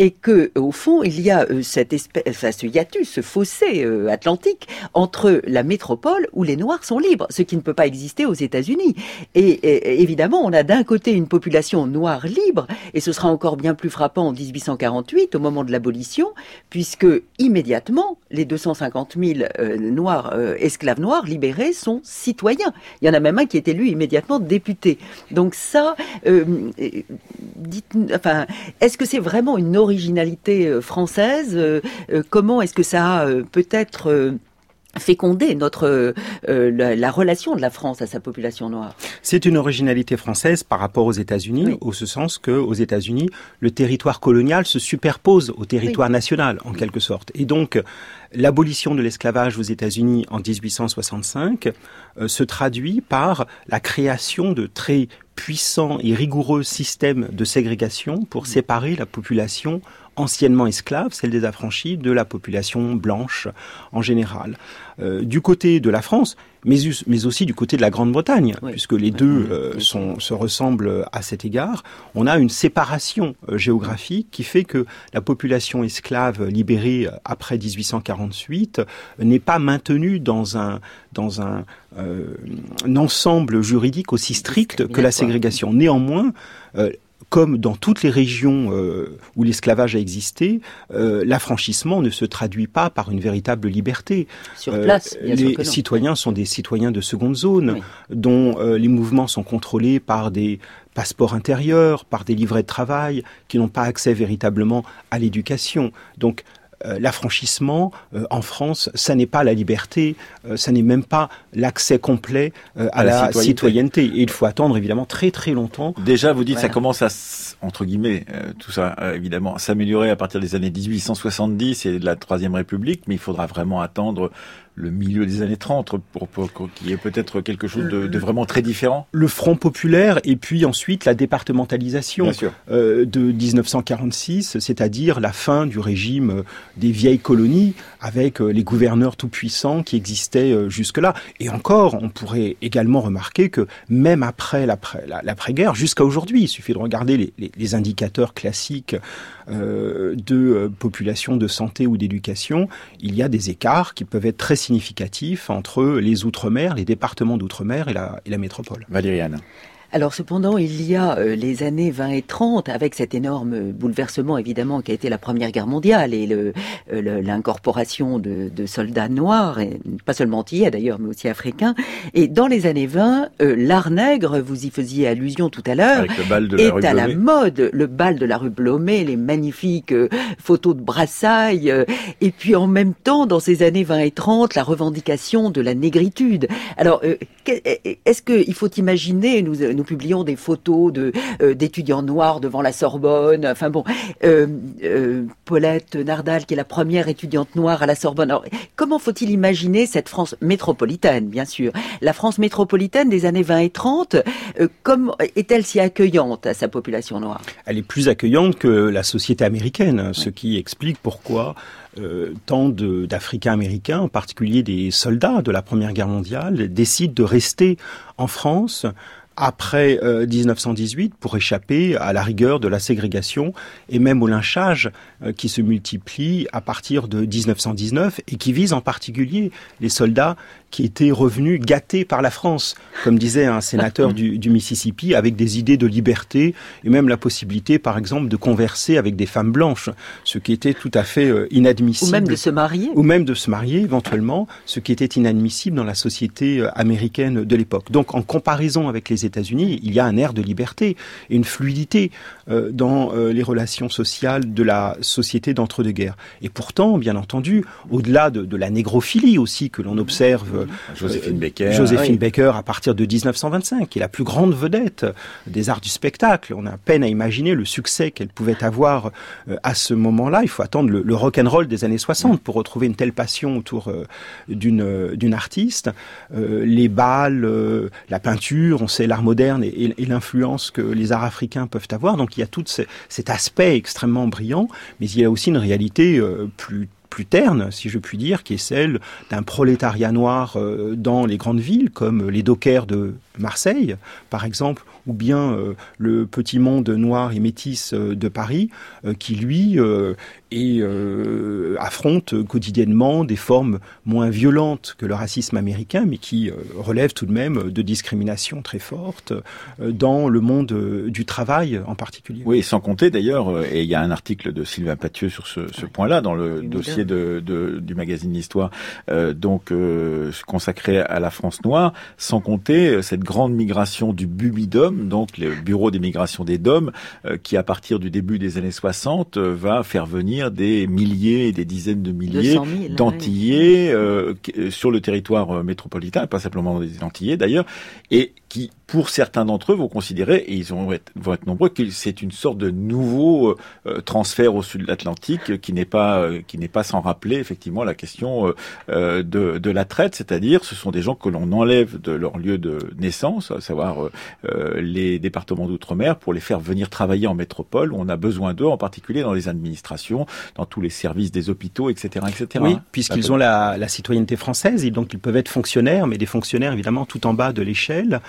et que au fond il y a euh, cette espèce, enfin, ce hiatus, ce fossé atlantique entre la métropole où les Noirs sont libres, ce qui ne peut pas exister aux États-Unis. et évidemment, on a d'un côté une population noire libre, et ce sera encore bien plus frappant en 1848, au moment de l'abolition, puisque immédiatement, les 250 000 euh, noirs, euh, esclaves noirs libérés sont citoyens. Il y en a même un qui est élu immédiatement député. Donc ça, euh, est-ce que c'est vraiment une originalité française Comment est-ce que ça a peut-être féconder notre euh, la, relation de la France à sa population noire. C'est une originalité française par rapport aux États-Unis, au ce sens que aux États-Unis, le territoire colonial se superpose au territoire national en quelque sorte. Et donc l'abolition de l'esclavage aux États-Unis en 1865 euh, se traduit par la création de très puissants et rigoureux systèmes de ségrégation pour séparer la population anciennement esclaves, celle des affranchis, de la population blanche en général. Euh, du côté de la France, mais, mais aussi du côté de la Grande-Bretagne, puisque les deux euh, sont, se ressemblent à cet égard, on a une séparation euh, géographique qui fait que la population esclave libérée après 1848 n'est pas maintenue dans un, dans un, un ensemble juridique aussi strict que la ségrégation. Néanmoins, comme dans toutes les régions euh, où l'esclavage a existé, euh, l'affranchissement ne se traduit pas par une véritable liberté. Sur place, euh, les citoyens sont des citoyens de seconde zone, dont les mouvements sont contrôlés par des passeports intérieurs, par des livrets de travail, qui n'ont pas accès véritablement à l'éducation. Donc euh, l'affranchissement euh, en France, ça n'est pas la liberté, euh, ça n'est même pas l'accès complet à, la, citoyenneté. Et il faut attendre évidemment très très longtemps. Déjà, vous dites ça commence à entre guillemets tout ça évidemment s'améliorer à partir des années 1870 et de la Troisième République, mais il faudra vraiment attendre le milieu des années 30 pour, pour, qu'il y ait peut-être quelque chose de, de, vraiment très différent Le Front populaire et puis ensuite la départementalisation euh, de 1946, c'est-à-dire la fin du régime euh, des vieilles colonies avec euh, les gouverneurs tout-puissants qui existaient euh, jusque-là. Et encore, on pourrait également remarquer que même après l'après-guerre, jusqu'à aujourd'hui, il suffit de regarder les, les, les indicateurs classiques euh, de population de santé ou d'éducation, il y a des écarts qui peuvent être très significatifs entre les Outre-mer, les départements d'Outre-mer et la, et la métropole. Valériane. Alors cependant, il y a euh, les années 20 et 30, avec cet énorme bouleversement évidemment qui a été la Première Guerre mondiale et euh, l'incorporation de, de, soldats noirs, et pas seulement antillais d'ailleurs, mais aussi africains. Et dans les années 20, euh, l'art nègre, vous y faisiez allusion tout à l'heure, est à la mode. Le bal de la rue Blomet, les magnifiques photos de brassailles, et puis en même temps, dans ces années 20 et 30, la revendication de la négritude. Alors, est-ce qu'il faut imaginer, nous, nous nous publions des photos de euh, d'étudiants noirs devant la Sorbonne. Enfin bon, euh, euh, Paulette Nardal, qui est la première étudiante noire à la Sorbonne. Alors, comment faut-il imaginer cette France métropolitaine, bien sûr? La France métropolitaine des années 20 et 30, comme est-elle si accueillante à sa population noire? Elle est plus accueillante que la société américaine, ce qui explique pourquoi tant d'Africains américains, en particulier des soldats de la Première Guerre mondiale, décident de rester en France après 1918 euh, pour échapper à la rigueur de la ségrégation et même au lynchage qui se multiplie à partir de 1919 et qui vise en particulier les soldats qui étaient revenus gâtés par la France, comme disait un sénateur du, du, Mississippi, avec des idées de liberté et même la possibilité, par exemple, de converser avec des femmes blanches, ce qui était tout à fait euh, inadmissible. Ou même de se marier. Ou même de se marier éventuellement, ce qui était inadmissible dans la société américaine de l'époque. Donc, en comparaison avec les États-Unis, il y a un air de liberté et une fluidité euh, dans euh, les relations sociales de la société d'entre-deux-guerres. Et pourtant, bien entendu, au-delà de, de, la négrophilie aussi que l'on observe, euh, Joséphine Baker, Joséphine Baker à partir de 1925, qui est la plus grande vedette des arts du spectacle. On a peine à imaginer le succès qu'elle pouvait avoir à ce moment-là. Il faut attendre le, le rock and roll des années 60 pour retrouver une telle passion autour d'une d'une artiste. les balles, la peinture, on sait l'art moderne et, et l'influence que les arts africains peuvent avoir. Donc il y a tout cet aspect extrêmement brillant, mais il y a aussi une réalité euh, plus terne, si je puis dire, qui est celle d'un prolétariat noir euh, dans les grandes villes, comme les dockers de Marseille, par exemple, ou bien euh, le petit monde noir et métis de Paris, qui lui et, affronte quotidiennement des formes moins violentes que le racisme américain, mais qui relèvent tout de même de discrimination très forte dans le monde du travail en particulier. Oui, sans compter d'ailleurs, et il y a un article de Sylvain Pathieu sur ce, ce point-là dans le dossier de, de, du magazine L'Histoire, donc consacré à la France noire, sans compter cette grande migration du Bubidom, donc le bureau d'immigration des DOM, euh, qui à partir du début des années 60 euh, va faire venir des milliers et des dizaines de milliers d'Antillais euh, sur le territoire métropolitain, pas simplement des Antillais d'ailleurs, et qui, pour certains d'entre eux, vont considérer, et ils vont être, vont être nombreux, que c'est une sorte de nouveau euh, transfert au sud de l'Atlantique qui n'est pas euh, qui n'est pas sans rappeler effectivement la question de, de la traite, c'est-à-dire ce sont des gens que l'on enlève de leur lieu de naissance, à savoir les départements d'outre-mer, pour les faire venir travailler en métropole où on a besoin d'eux, en particulier dans les administrations, dans tous les services des hôpitaux, etc., etc. Oui, puisqu'ils ont la, la citoyenneté française et donc ils peuvent être fonctionnaires, mais des fonctionnaires évidemment tout en bas de l'échelle.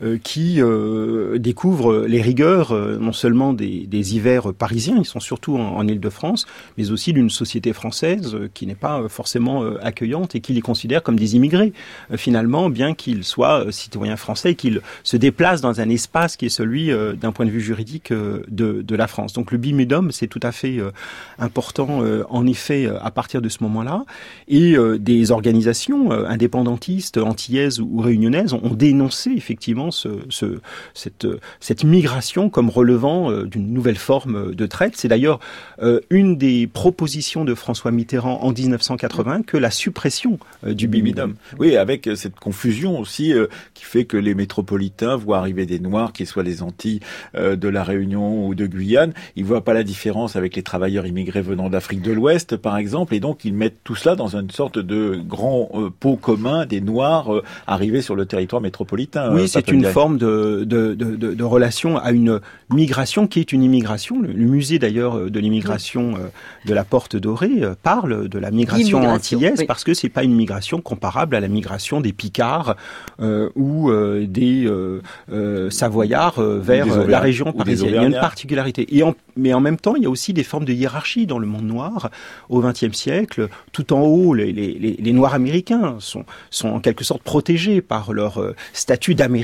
Euh, qui euh, découvrent les rigueurs euh, non seulement des, hivers parisiens, ils sont surtout en, en Ile-de-France, mais aussi d'une société française qui n'est pas forcément accueillante et qui les considère comme des immigrés, finalement, bien qu'ils soient citoyens français et qu'ils se déplacent dans un espace qui est celui, d'un point de vue juridique, de, la France. Donc le bimudum, c'est tout à fait important, en effet, à partir de ce moment-là. Et des organisations indépendantistes, antillaises ou réunionnaises ont dénoncé effectivement ce, cette, cette, migration comme relevant euh, d'une nouvelle forme de traite. C'est d'ailleurs euh, une des propositions de François Mitterrand en 1980 que la suppression euh, du bimidum. Oui, avec cette confusion aussi qui fait que les métropolitains voient arriver des Noirs, qu'ils soient les Antilles de la Réunion ou de Guyane, ils voient pas la différence avec les travailleurs immigrés venant d'Afrique de l'Ouest, par exemple, et donc ils mettent tout cela dans une sorte de grand pot commun des Noirs arrivés sur le territoire métropolitain. Oui, c'est une forme de, de, de, de, relation à une migration qui est une immigration? Le, musée d'ailleurs euh, de l'immigration euh, de la Porte Dorée euh, parle de la migration antillaise parce que c'est pas une migration comparable à la migration des Picards ou des Savoyards vers la région parisienne. Il y a une particularité. Et en, mais en même temps, il y a aussi des formes de hiérarchie dans le monde noir au XXe siècle. Tout en haut, les, Noirs américains sont, en quelque sorte protégés par leur statut d'Américain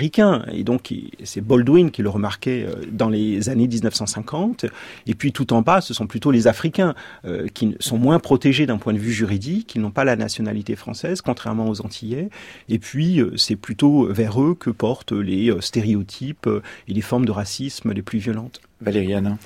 et donc, c'est Baldwin qui le remarquait euh, dans les années 1950. Et puis, tout en bas, ce sont plutôt les Africains euh, qui sont moins protégés d'un point de vue juridique, qui n'ont pas la nationalité française, contrairement aux Antillais. Et puis, euh, c'est plutôt vers eux que portent les stéréotypes et les formes de racisme les plus violentes. Valériane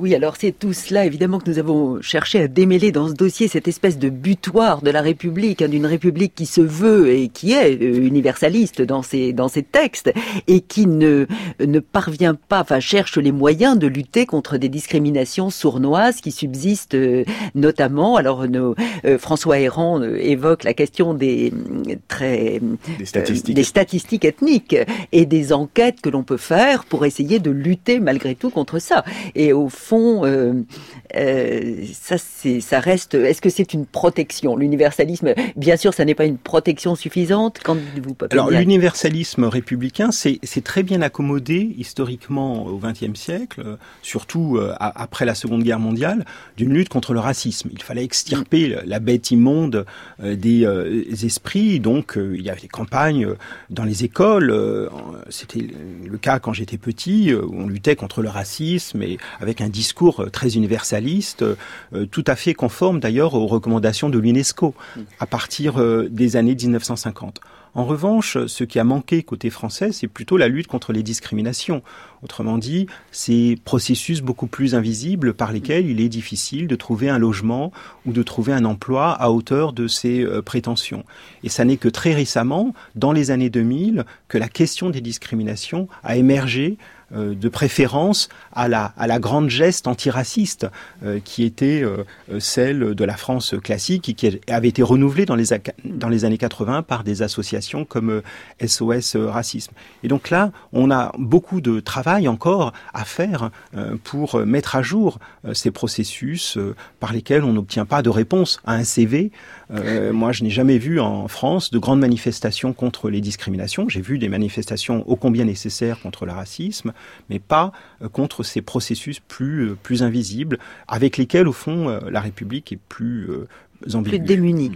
oui, alors c'est tout cela évidemment que nous avons cherché à démêler dans ce dossier, cette espèce de butoir de la République, hein, d'une République qui se veut et qui est euh, universaliste dans ses, dans ses textes et qui ne, ne parvient pas, enfin cherche les moyens de lutter contre des discriminations sournoises qui subsistent euh, notamment. Alors nos, euh, François Héran évoque la question des, très, des statistiques. des statistiques ethniques et des enquêtes que l'on peut faire pour essayer de lutter malgré tout contre ça. Et au fond, euh, euh, ça, ça reste. Est-ce que c'est une protection? L'universalisme, bien sûr, ça n'est pas une protection suffisante. Quand vous Alors, l'universalisme républicain, c'est très bien accommodé historiquement au XXe siècle, surtout euh, après la Seconde Guerre mondiale, d'une lutte contre le racisme. Il fallait extirper la bête immonde des esprits. Donc, il y avait des campagnes dans les écoles. C'était le cas quand j'étais petit, où on luttait contre le racisme et avec un discours euh, très universaliste, euh, tout à fait conforme d'ailleurs aux recommandations de l'UNESCO à partir euh, des années 1950. En revanche, ce qui a manqué côté français, c'est plutôt la lutte contre les discriminations. Autrement dit, ces processus beaucoup plus invisibles par lesquels il est difficile de trouver un logement ou de trouver un emploi à hauteur de ses prétentions. Et ça n'est que très récemment, dans les années 2000, que la question des discriminations a émergé euh, de préférence à la, à la grande geste antiraciste euh, qui était euh, celle de la France classique et qui avait été renouvelée dans les, dans les années 80 par des associations comme SOS Racisme. Et donc là, on a beaucoup de travail encore à faire pour mettre à jour ces processus par lesquels on n'obtient pas de réponse à un CV. Moi, je n'ai jamais vu en France de grandes manifestations contre les discriminations. J'ai vu des manifestations ô combien nécessaires contre le racisme, mais pas euh, contre ces processus plus, euh, plus invisibles, avec lesquels, au fond, euh, la République est plus, plus démunis.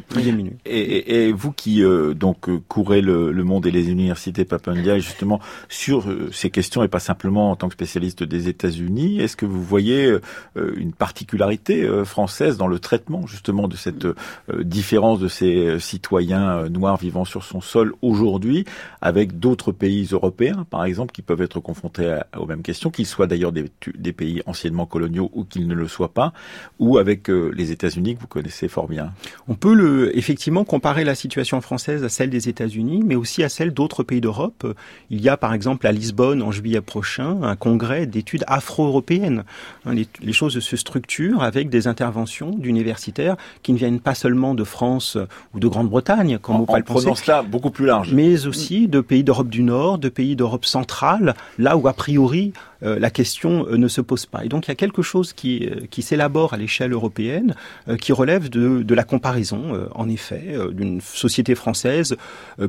Et, et, vous qui euh, donc euh, courez le, le, monde et les universités Papandia justement sur euh, ces questions et pas simplement en tant que spécialiste des États-Unis, est-ce que vous voyez une particularité française dans le traitement justement de cette différence de ces citoyens noirs vivant sur son sol aujourd'hui avec d'autres pays européens par exemple qui peuvent être confrontés aux mêmes questions, qu'ils soient d'ailleurs des, des, pays anciennement coloniaux ou qu'ils ne le soient pas, ou avec les États-Unis que vous connaissez formidablement bien On peut le, effectivement comparer la situation française à celle des États-Unis, mais aussi à celle d'autres pays d'Europe. Il y a par exemple à Lisbonne en juillet prochain un congrès d'études afro-européennes. Hein, les, choses se structurent avec des interventions d'universitaires qui ne viennent pas seulement de France ou de Grande-Bretagne, comme on peut le penser. cela beaucoup plus large. Mais aussi de pays d'Europe du Nord, de pays d'Europe centrale, là où a priori la question euh, ne se pose pas. Et donc il y a quelque chose qui, euh, qui s'élabore à l'échelle européenne qui relève de, de la comparaison, en effet, d'une société française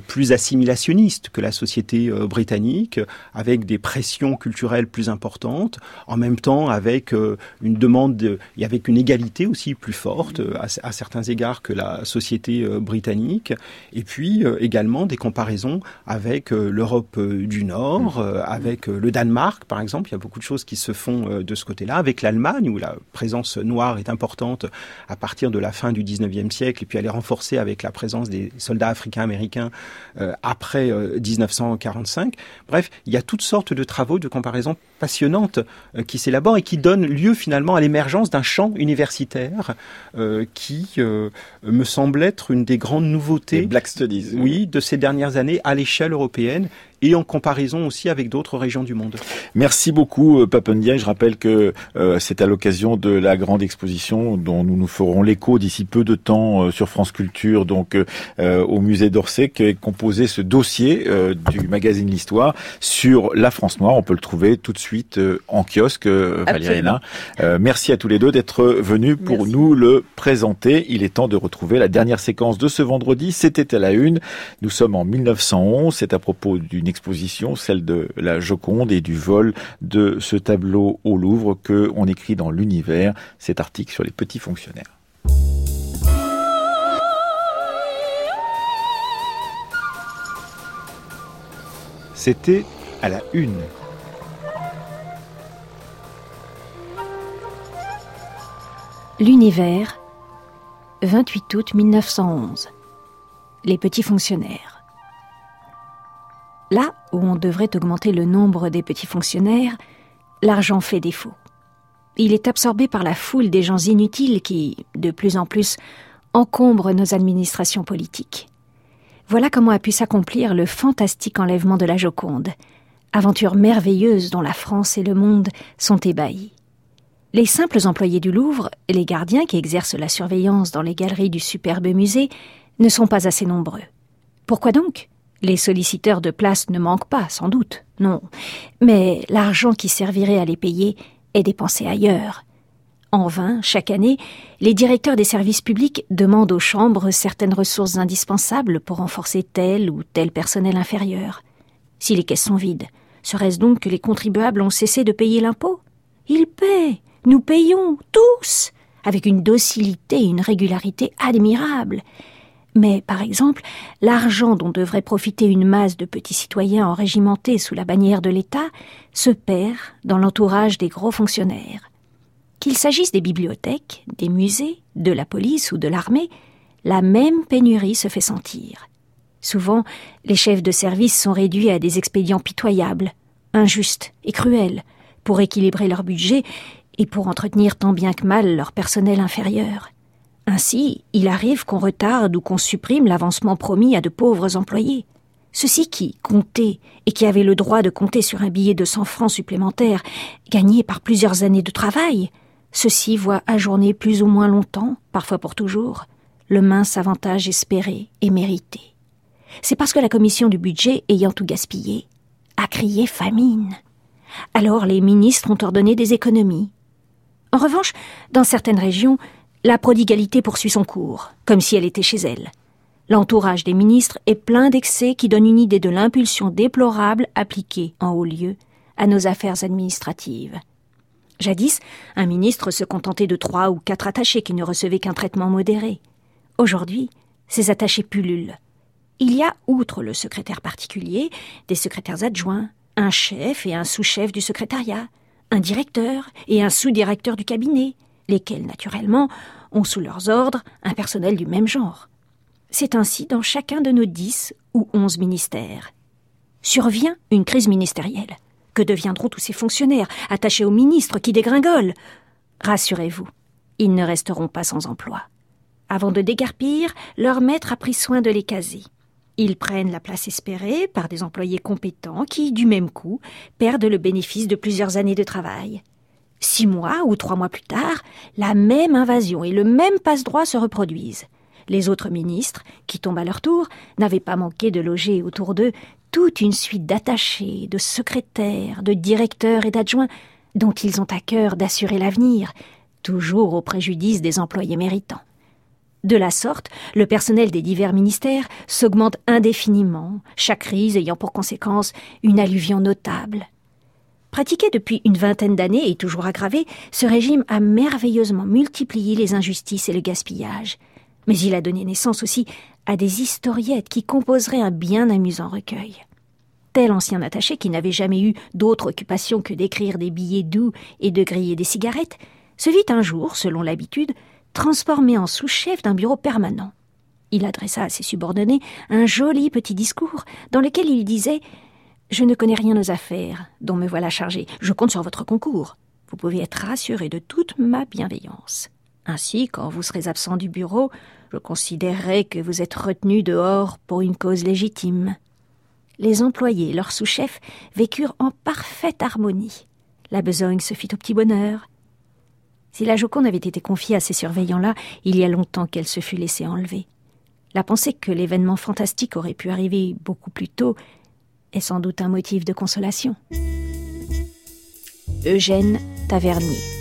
plus assimilationniste que la société britannique, avec des pressions culturelles plus importantes, en même temps avec une demande et avec une égalité aussi plus forte à, à certains égards que la société britannique, et puis également des comparaisons avec l'Europe du Nord, avec le Danemark par exemple, il y a beaucoup de choses qui se font euh, de ce côté-là, avec l'Allemagne, où la présence noire est importante à partir de la fin du 19e siècle, et puis elle est renforcée avec la présence des soldats africains-américains euh, après 1945. Euh, Bref, il y a toutes sortes de travaux de comparaison passionnantes qui s'élaborent et qui donnent lieu finalement à l'émergence d'un champ universitaire qui me semble être une des grandes nouveautés Black Studies. Oui, de ces dernières années à l'échelle européenne et en comparaison aussi avec d'autres régions du monde. Merci beaucoup euh, Papendia. Je rappelle que euh, c'est à l'occasion de la grande exposition dont nous nous ferons l'écho d'ici peu de temps euh, sur France Culture, donc au musée d'Orsay, est composé ce dossier du magazine L'Histoire sur la France noire. On peut le trouver tout de suite en kiosque, Valérie merci à tous les deux d'être venus pour nous le présenter. Il est temps de retrouver la dernière séquence de ce vendredi. C'était à la une. Nous sommes en 1911. C'est à propos d'une exposition, celle de la Joconde et du vol de ce tableau au Louvre que on écrit dans l'univers, cet article sur les petits fonctionnaires. C'était à la une. L'univers, 28 août 1911. Les petits fonctionnaires. Là où on devrait augmenter le nombre des petits fonctionnaires, l'argent fait défaut. Il est absorbé par la foule des gens inutiles qui, de plus en plus, encombrent nos administrations politiques. Voilà comment a pu s'accomplir le fantastique enlèvement de la Joconde, aventure merveilleuse dont la France et le monde sont ébahis. Les simples employés du Louvre, les gardiens qui exercent la surveillance dans les galeries du superbe musée, ne sont pas assez nombreux. Pourquoi donc? Les solliciteurs de place ne manquent pas, sans doute, non. Mais l'argent qui servirait à les payer est dépensé ailleurs. En vain, chaque année, les directeurs des services publics demandent aux chambres certaines ressources indispensables pour renforcer tel ou tel personnel inférieur. Si les caisses sont vides, serait-ce donc que les contribuables ont cessé de payer l'impôt? Ils paient, nous payons, tous, avec une docilité et une régularité admirables. Mais, par exemple, l'argent dont devrait profiter une masse de petits citoyens enrégimentés sous la bannière de l'État se perd dans l'entourage des gros fonctionnaires. Qu'il s'agisse des bibliothèques, des musées, de la police ou de l'armée, la même pénurie se fait sentir. Souvent, les chefs de service sont réduits à des expédients pitoyables, injustes et cruels, pour équilibrer leur budget et pour entretenir tant bien que mal leur personnel inférieur. Ainsi, il arrive qu'on retarde ou qu'on supprime l'avancement promis à de pauvres employés. Ceux-ci qui comptaient et qui avaient le droit de compter sur un billet de 100 francs supplémentaires gagné par plusieurs années de travail, ceux-ci voient ajourner plus ou moins longtemps, parfois pour toujours, le mince avantage espéré et mérité. C'est parce que la commission du budget, ayant tout gaspillé, a crié famine. Alors les ministres ont ordonné des économies. En revanche, dans certaines régions, la prodigalité poursuit son cours, comme si elle était chez elle. L'entourage des ministres est plein d'excès qui donnent une idée de l'impulsion déplorable appliquée, en haut lieu, à nos affaires administratives. Jadis, un ministre se contentait de trois ou quatre attachés qui ne recevaient qu'un traitement modéré. Aujourd'hui, ces attachés pullulent. Il y a, outre le secrétaire particulier, des secrétaires adjoints, un chef et un sous-chef du secrétariat, un directeur et un sous-directeur du cabinet, lesquels, naturellement, ont sous leurs ordres un personnel du même genre. C'est ainsi dans chacun de nos dix ou onze ministères. Survient une crise ministérielle. Que deviendront tous ces fonctionnaires attachés aux ministres qui dégringolent Rassurez-vous, ils ne resteront pas sans emploi. Avant de dégarpir, leur maître a pris soin de les caser. Ils prennent la place espérée par des employés compétents qui, du même coup, perdent le bénéfice de plusieurs années de travail. Six mois ou trois mois plus tard, la même invasion et le même passe-droit se reproduisent. Les autres ministres, qui tombent à leur tour, n'avaient pas manqué de loger autour d'eux toute une suite d'attachés, de secrétaires, de directeurs et d'adjoints dont ils ont à cœur d'assurer l'avenir, toujours au préjudice des employés méritants. De la sorte, le personnel des divers ministères s'augmente indéfiniment, chaque crise ayant pour conséquence une alluvion notable. Pratiqué depuis une vingtaine d'années et toujours aggravé, ce régime a merveilleusement multiplié les injustices et le gaspillage. Mais il a donné naissance aussi à des historiettes qui composeraient un bien amusant recueil. Tel ancien attaché qui n'avait jamais eu d'autre occupation que d'écrire des billets doux et de griller des cigarettes, se vit un jour, selon l'habitude, transformé en sous-chef d'un bureau permanent. Il adressa à ses subordonnés un joli petit discours dans lequel il disait Je ne connais rien aux affaires dont me voilà chargé. Je compte sur votre concours. Vous pouvez être rassuré de toute ma bienveillance. Ainsi, quand vous serez absent du bureau, je considérerai que vous êtes retenu dehors pour une cause légitime. Les employés leurs sous-chefs vécurent en parfaite harmonie. La besogne se fit au petit bonheur. Si la Joconde avait été confiée à ces surveillants-là, il y a longtemps qu'elle se fut laissée enlever. La pensée que l'événement fantastique aurait pu arriver beaucoup plus tôt est sans doute un motif de consolation. Eugène Tavernier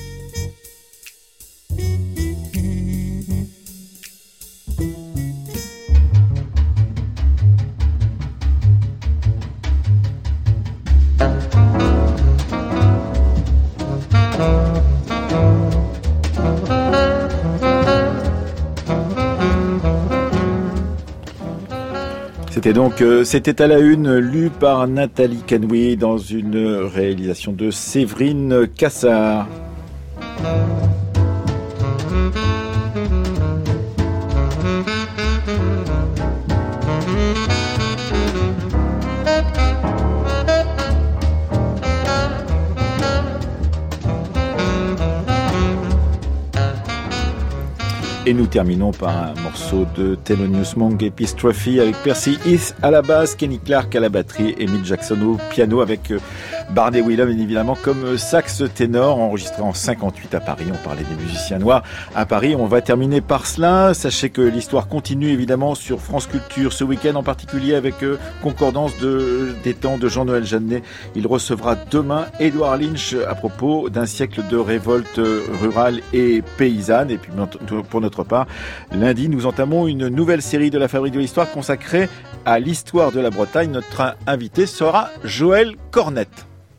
donc euh, c'était à la une lu par Nathalie Canoui dans une réalisation de Séverine Cassard. Et nous terminons par un morceau de Thelonious Monk et avec Percy Heath à la basse, Kenny Clark à la batterie et Mick Jackson au piano avec euh, Barney Willem évidemment comme sax ténor enregistré en 58 à Paris. On parlait des musiciens noirs à Paris. On va terminer par cela. Sachez que l'histoire continue évidemment sur France Culture ce week-end en particulier avec euh, concordance de, des temps de Jean-Noël Jeannet. Il recevra demain Edouard Lynch à propos d'un siècle de révolte rurale et paysanne. Et puis pour notre part, lundi, nous entamons une nouvelle série de la Fabrique de l'Histoire consacrée à l'histoire de la Bretagne. Notre invité sera Joël Cornette.